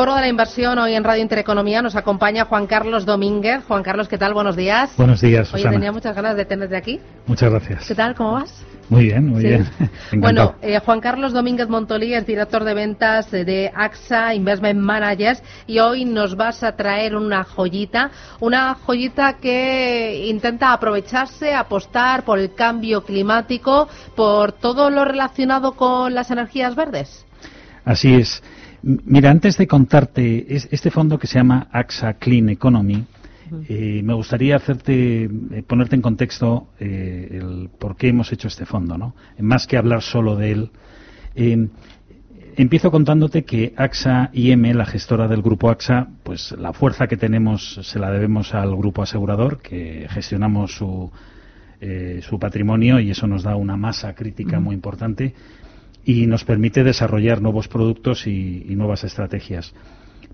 Foro de la Inversión, hoy en Radio Intereconomía, nos acompaña Juan Carlos Domínguez. Juan Carlos, ¿qué tal? Buenos días. Buenos días, Oye, tenía muchas ganas de tenerte aquí. Muchas gracias. ¿Qué tal? ¿Cómo vas? Muy bien, muy bien. bueno, eh, Juan Carlos Domínguez Montolí es director de ventas de AXA Investment Managers y hoy nos vas a traer una joyita, una joyita que intenta aprovecharse, apostar por el cambio climático, por todo lo relacionado con las energías verdes. Así es. Mira, antes de contarte este fondo que se llama AXA Clean Economy, eh, me gustaría hacerte eh, ponerte en contexto eh, el por qué hemos hecho este fondo, ¿no? Más que hablar solo de él. empiezo contándote que AXA IM, la gestora del grupo AXA, pues la fuerza que tenemos se la debemos al grupo asegurador, que gestionamos su, su patrimonio y eso nos da una masa crítica muy importante y nos permite desarrollar nuevos productos y, nuevas estrategias.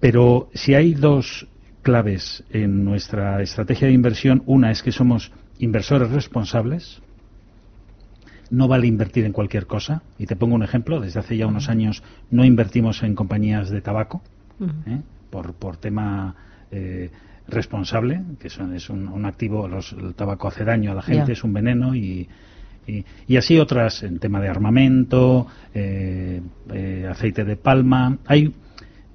Pero si hay dos claves en nuestra estrategia de inversión, una es que somos inversores responsables, no vale invertir en cualquier cosa. Y te pongo un ejemplo, desde hace ya unos años no invertimos en compañías de tabaco, ¿eh? por, por tema eh, responsable, que es un, activo, el tabaco hace daño a la gente, es un veneno y y, así otras en tema de armamento, eh, eh, aceite de palma. Hay,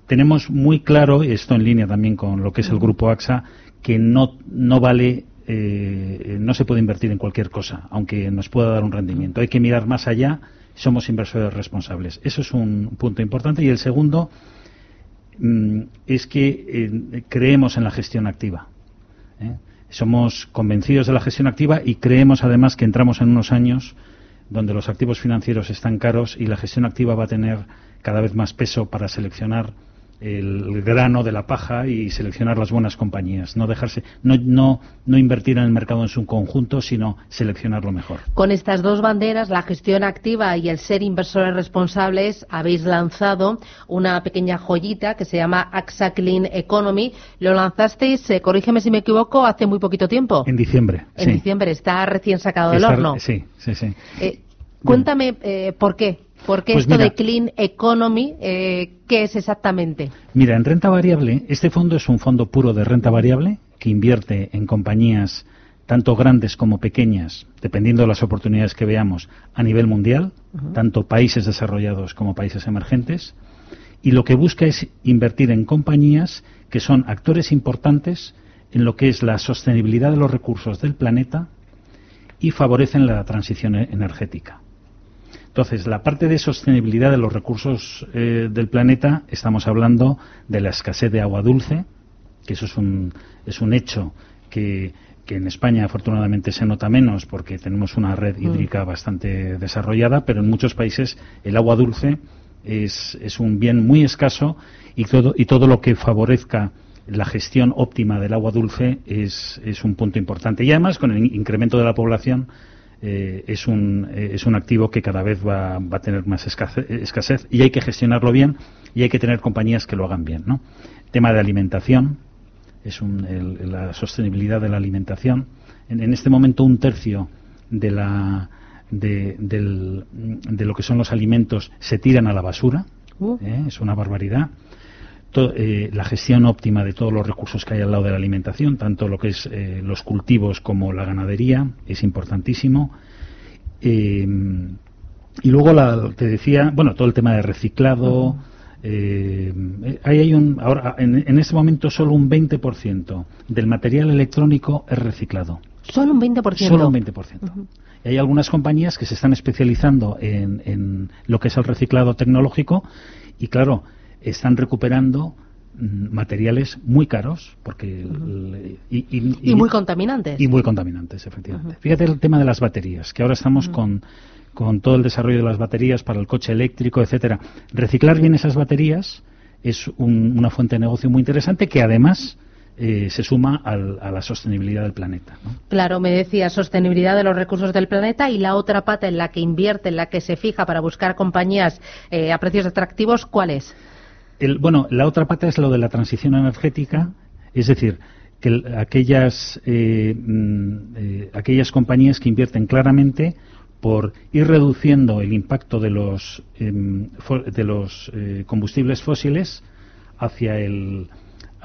tenemos muy claro, esto en línea también con lo que es el grupo AXA, que no, no vale, eh, no se puede invertir en cualquier cosa, aunque nos pueda dar un rendimiento. Hay que mirar más allá, somos inversores responsables. Eso es un punto importante. Y el segundo mm, es que creemos en la gestión activa. Somos convencidos de la gestión activa y creemos además que entramos en unos años donde los activos financieros están caros y la gestión activa va a tener cada vez más peso para seleccionar el grano de la paja y seleccionar las buenas compañías. No dejarse, no, no, no invertir en el mercado en su conjunto, sino seleccionar lo mejor. Con estas dos banderas, la gestión activa y el ser inversores responsables, habéis lanzado una pequeña joyita que se llama AXA Clean Economy. Lo lanzasteis, eh, corrígeme si me equivoco, hace muy poquito tiempo. En diciembre. En diciembre, está recién sacado del horno. Sí, sí, sí. Eh, cuéntame eh, por qué. Porque pues esto de Clean Economy, eh, ¿qué es exactamente? Mira, en renta variable, este fondo es un fondo puro de renta variable que invierte en compañías tanto grandes como pequeñas, dependiendo de las oportunidades que veamos, a nivel mundial, tanto países desarrollados como países emergentes, y lo que busca es invertir en compañías que son actores importantes en lo que es la sostenibilidad de los recursos del planeta y favorecen la transición e-, energética. Entonces, la parte de sostenibilidad de los recursos eh, del planeta, estamos hablando de la escasez de agua dulce, que eso es un, es un hecho que, en España afortunadamente se nota menos porque tenemos una red mm. hídrica bastante desarrollada, pero en muchos países el agua dulce es, es un bien muy escaso y todo, y todo lo que favorezca la gestión óptima del agua dulce es, es un punto importante. Y además, con el incremento de la población, eh, es, un, eh, es un activo que cada vez va, va a tener más escasez, y hay que gestionarlo bien y hay que tener compañías que lo hagan bien. ¿no? Tema de alimentación, es la sostenibilidad de la alimentación. En, este momento un tercio de, la, de, de, lo que son los alimentos se tiran a la basura. Uh. ¿eh? Es una barbaridad. Eh, la gestión óptima de todos los recursos que hay al lado de la alimentación, tanto lo que es eh, los cultivos como la ganadería, es importantísimo. Eh, y luego la, te decía, bueno, todo el tema de reciclado. hay un, ahora, en, este momento solo un 20% del material electrónico es reciclado. Solo un 20%. Solo un 20%. Y hay algunas compañías que se están especializando en, en lo que es el reciclado tecnológico y claro, están recuperando mm, materiales muy caros porque y, muy contaminantes. Y muy contaminantes efectivamente. Fíjate el tema de las baterías que ahora estamos con con todo el desarrollo de las baterías para el coche eléctrico etcétera. Reciclar bien esas baterías es una fuente de negocio muy interesante que además eh, se suma a la sostenibilidad del planeta. Claro, me decía sostenibilidad de los recursos del planeta y la otra pata en la que invierte, en la que se fija para buscar compañías eh, a precios atractivos, ¿cuál es? Bueno, la otra pata es lo de la transición energética, es decir, que aquellas, eh, mm, eh, aquellas compañías que invierten claramente por ir reduciendo el impacto de los, em, de los eh, combustibles fósiles hacia el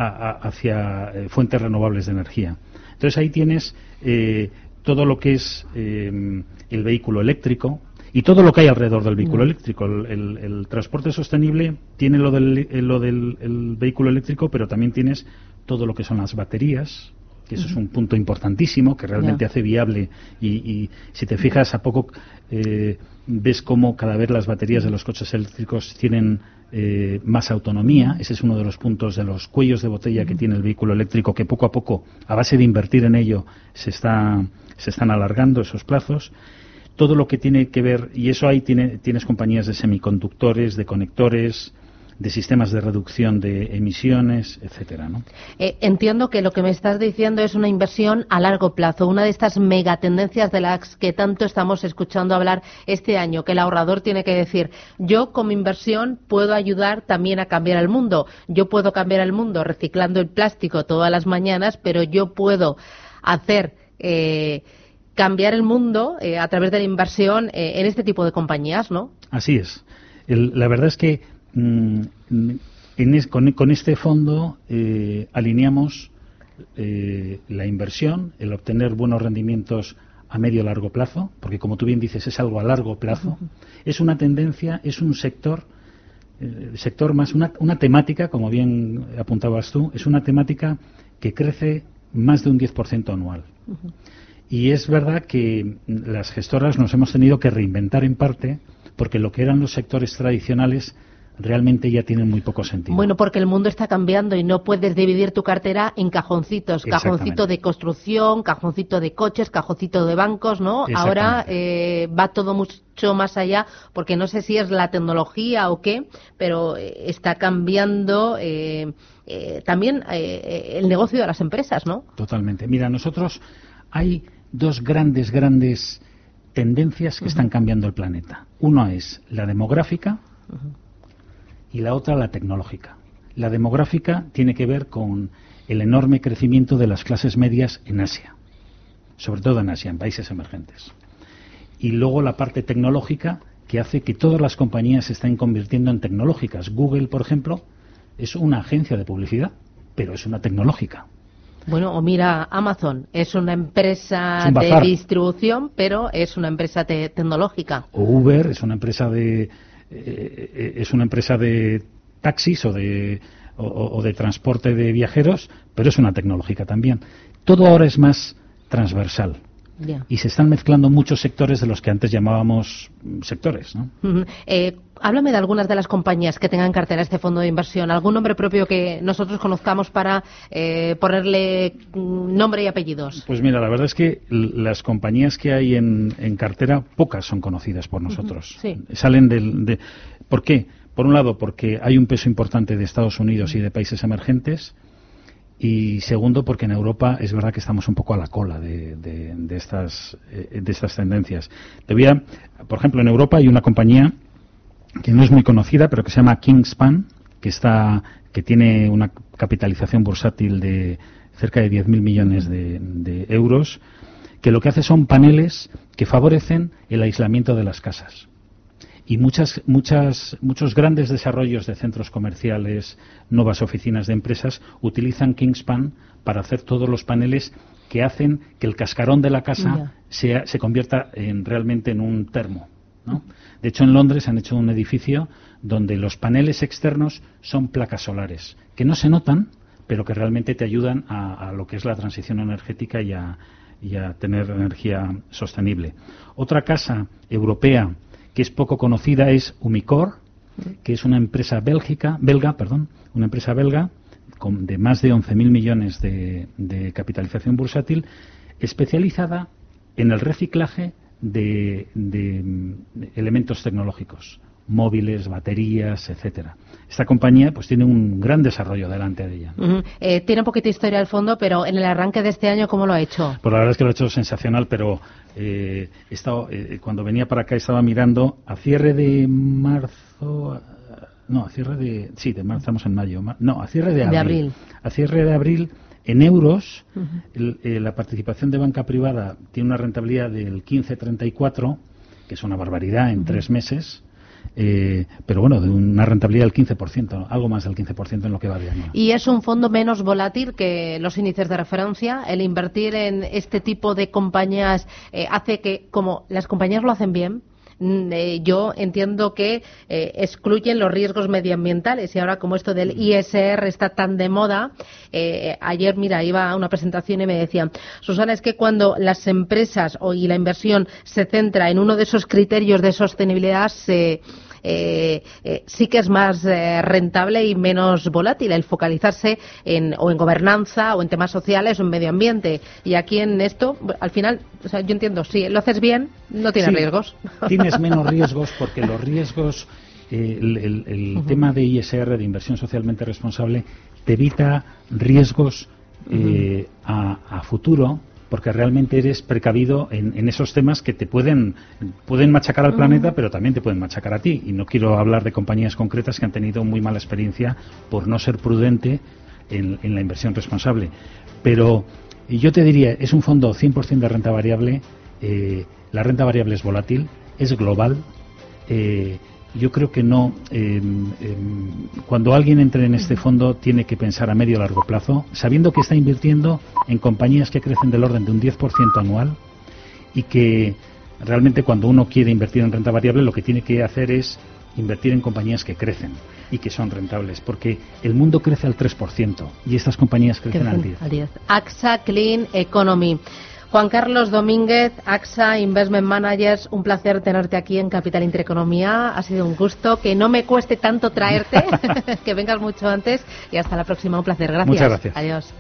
hacia eh, fuentes renovables de energía. Entonces ahí tienes eh, todo lo que es eh, el vehículo eléctrico y todo lo que hay alrededor del vehículo eléctrico. El, transporte sostenible tiene lo del, lo del vehículo eléctrico, pero también tienes todo lo que son las baterías, que eso es un punto importantísimo que realmente hace viable. Y, si te fijas a poco eh, ves cómo cada vez las baterías de los coches eléctricos tienen eh, más autonomía ese es uno de los puntos de los cuellos de botella que tiene el vehículo eléctrico que poco a poco a base de invertir en ello se está se están alargando esos plazos todo lo que tiene que ver y eso ahí tiene, tienes compañías de semiconductores de conectores de sistemas de reducción de emisiones, etcétera. ¿no? Eh, entiendo que lo que me estás diciendo es una inversión a largo plazo, una de estas megatendencias de las que tanto estamos escuchando hablar este año, que el ahorrador tiene que decir, yo como inversión puedo ayudar también a cambiar el mundo. Yo puedo cambiar el mundo reciclando el plástico todas las mañanas, pero yo puedo hacer eh, cambiar el mundo eh, a través de la inversión en este tipo de compañías, ¿no? Así es. la verdad es que Mm, con, este fondo eh, alineamos eh, la inversión, el obtener buenos rendimientos a medio largo plazo, porque como tú bien dices es algo a largo plazo, es una tendencia, es un sector, eh, sector más una, una, temática, como bien apuntabas tú, es una temática que crece más de un 10% anual. Y es verdad que las gestoras nos hemos tenido que reinventar en parte, porque lo que eran los sectores tradicionales realmente ya tienen muy poco sentido. Bueno, porque el mundo está cambiando y no puedes dividir tu cartera en cajoncitos, cajoncito de construcción, cajoncito de coches, cajoncito de bancos, ¿no? Ahora eh, va todo mucho más allá, porque no sé si es la tecnología o qué, pero eh, está cambiando eh, también el negocio de las empresas, ¿no? Totalmente. Mira, nosotros hay dos grandes, grandes tendencias que están cambiando el planeta. Uno es la demográfica, y la otra la tecnológica. La demográfica tiene que ver con el enorme crecimiento de las clases medias en Asia, sobre todo en Asia, en países emergentes. Y luego la parte tecnológica que hace que todas las compañías se estén convirtiendo en tecnológicas. Google, por ejemplo, es una agencia de publicidad, pero es una tecnológica. Bueno, o mira, Amazon es una empresa de distribución, pero es una empresa tecnológica. O Uber es una empresa de, eh, es una empresa de taxis o de, o, de transporte de viajeros, pero es una tecnológica también. Todo ahora es más transversal. Y se están mezclando muchos sectores de los que antes llamábamos sectores. Eh, háblame de algunas de las compañías que tengan en cartera este fondo de inversión. ¿Algún nombre propio que nosotros conozcamos para eh, ponerle mm, nombre y apellidos? Pues mira, la verdad es que las compañías que hay en, cartera, pocas son conocidas por nosotros. Salen del. De, ¿Por qué? Por un lado, porque hay un peso importante de Estados Unidos y de países emergentes y segundo porque en Europa es verdad que estamos un poco a la cola de, eh, estas tendencias. Te voy a, por ejemplo en Europa hay una compañía que no es muy conocida pero que se llama Kingspan que está que tiene una capitalización bursátil de cerca de 10.000 millones de euros que lo que hace son paneles que favorecen el aislamiento de las casas y muchas, muchas, muchos grandes desarrollos de centros comerciales, nuevas oficinas de empresas utilizan Kingspan para hacer todos los paneles que hacen que el cascarón de la casa sea, se convierta en, realmente en un termo. ¿no? De hecho, en Londres han hecho un edificio donde los paneles externos son placas solares, que no se notan, pero que realmente te ayudan a, lo que es la transición energética y a, y a tener energía sostenible. Otra casa europea que es poco conocida es Umicor, que es una empresa bélgica, belga, perdón, una empresa belga con, de más de 11.000 millones de, capitalización bursátil, especializada en el reciclaje de elementos tecnológicos móviles, baterías, etcétera. Esta compañía pues tiene un gran desarrollo delante de ella. Eh, tiene un poquito de historia al fondo, pero en el arranque de este año, ¿cómo lo ha hecho? Pues la verdad es que lo ha hecho sensacional, pero eh, he estado, eh, cuando venía para acá estaba mirando a cierre de marzo, no, a cierre de, sí, de marzo, estamos en mayo, no, a cierre de abril. A cierre de abril, en euros, la participación de banca privada tiene una rentabilidad del 15,34, que es una barbaridad en tres meses eh, pero bueno, de una rentabilidad del 15%, algo más del 15% en lo que va de año. ¿Y es un fondo menos volátil que los índices de referencia? ¿El invertir en este tipo de compañías eh, hace que, como las compañías lo hacen bien, yo entiendo que eh, excluyen los riesgos medioambientales y ahora como esto del ISR está tan de moda, eh, ayer mira iba a una presentación y me decían, Susana, es que cuando las empresas y la inversión se centra en uno de esos criterios de sostenibilidad se eh, eh, sí que es más eh, rentable y menos volátil el focalizarse en, o en gobernanza o en temas sociales o en medio ambiente. Y aquí en esto, al final, o sea, yo entiendo, si lo haces bien, no tienes riesgos. Tienes menos riesgos porque los riesgos el, tema de ISR, de inversión socialmente responsable, te evita riesgos a, futuro porque realmente eres precavido en, esos temas que te pueden, pueden machacar al planeta, pero también te pueden machacar a ti. Y no quiero hablar de compañías concretas que han tenido muy mala experiencia por no ser prudente en, la inversión responsable. Pero yo te diría, es un fondo 100% de renta variable. Eh, la renta variable es volátil, es global. Eh, yo creo que no. Em, cuando alguien entre en este fondo, tiene que pensar a medio o largo plazo, sabiendo que está invirtiendo en compañías que crecen del orden de un 10% anual y que realmente cuando uno quiere invertir en renta variable, lo que tiene que hacer es invertir en compañías que crecen y que son rentables, porque el mundo crece al 3% y estas compañías crecen, al 10%. Al 10. AXA Clean Economy. Juan Carlos Domínguez, AXA Investment Managers, un placer tenerte aquí en Capital Intereconomía. Ha sido un gusto. Que no me cueste tanto traerte, que vengas mucho antes y hasta la próxima. Un placer. Gracias. Muchas gracias. Adiós.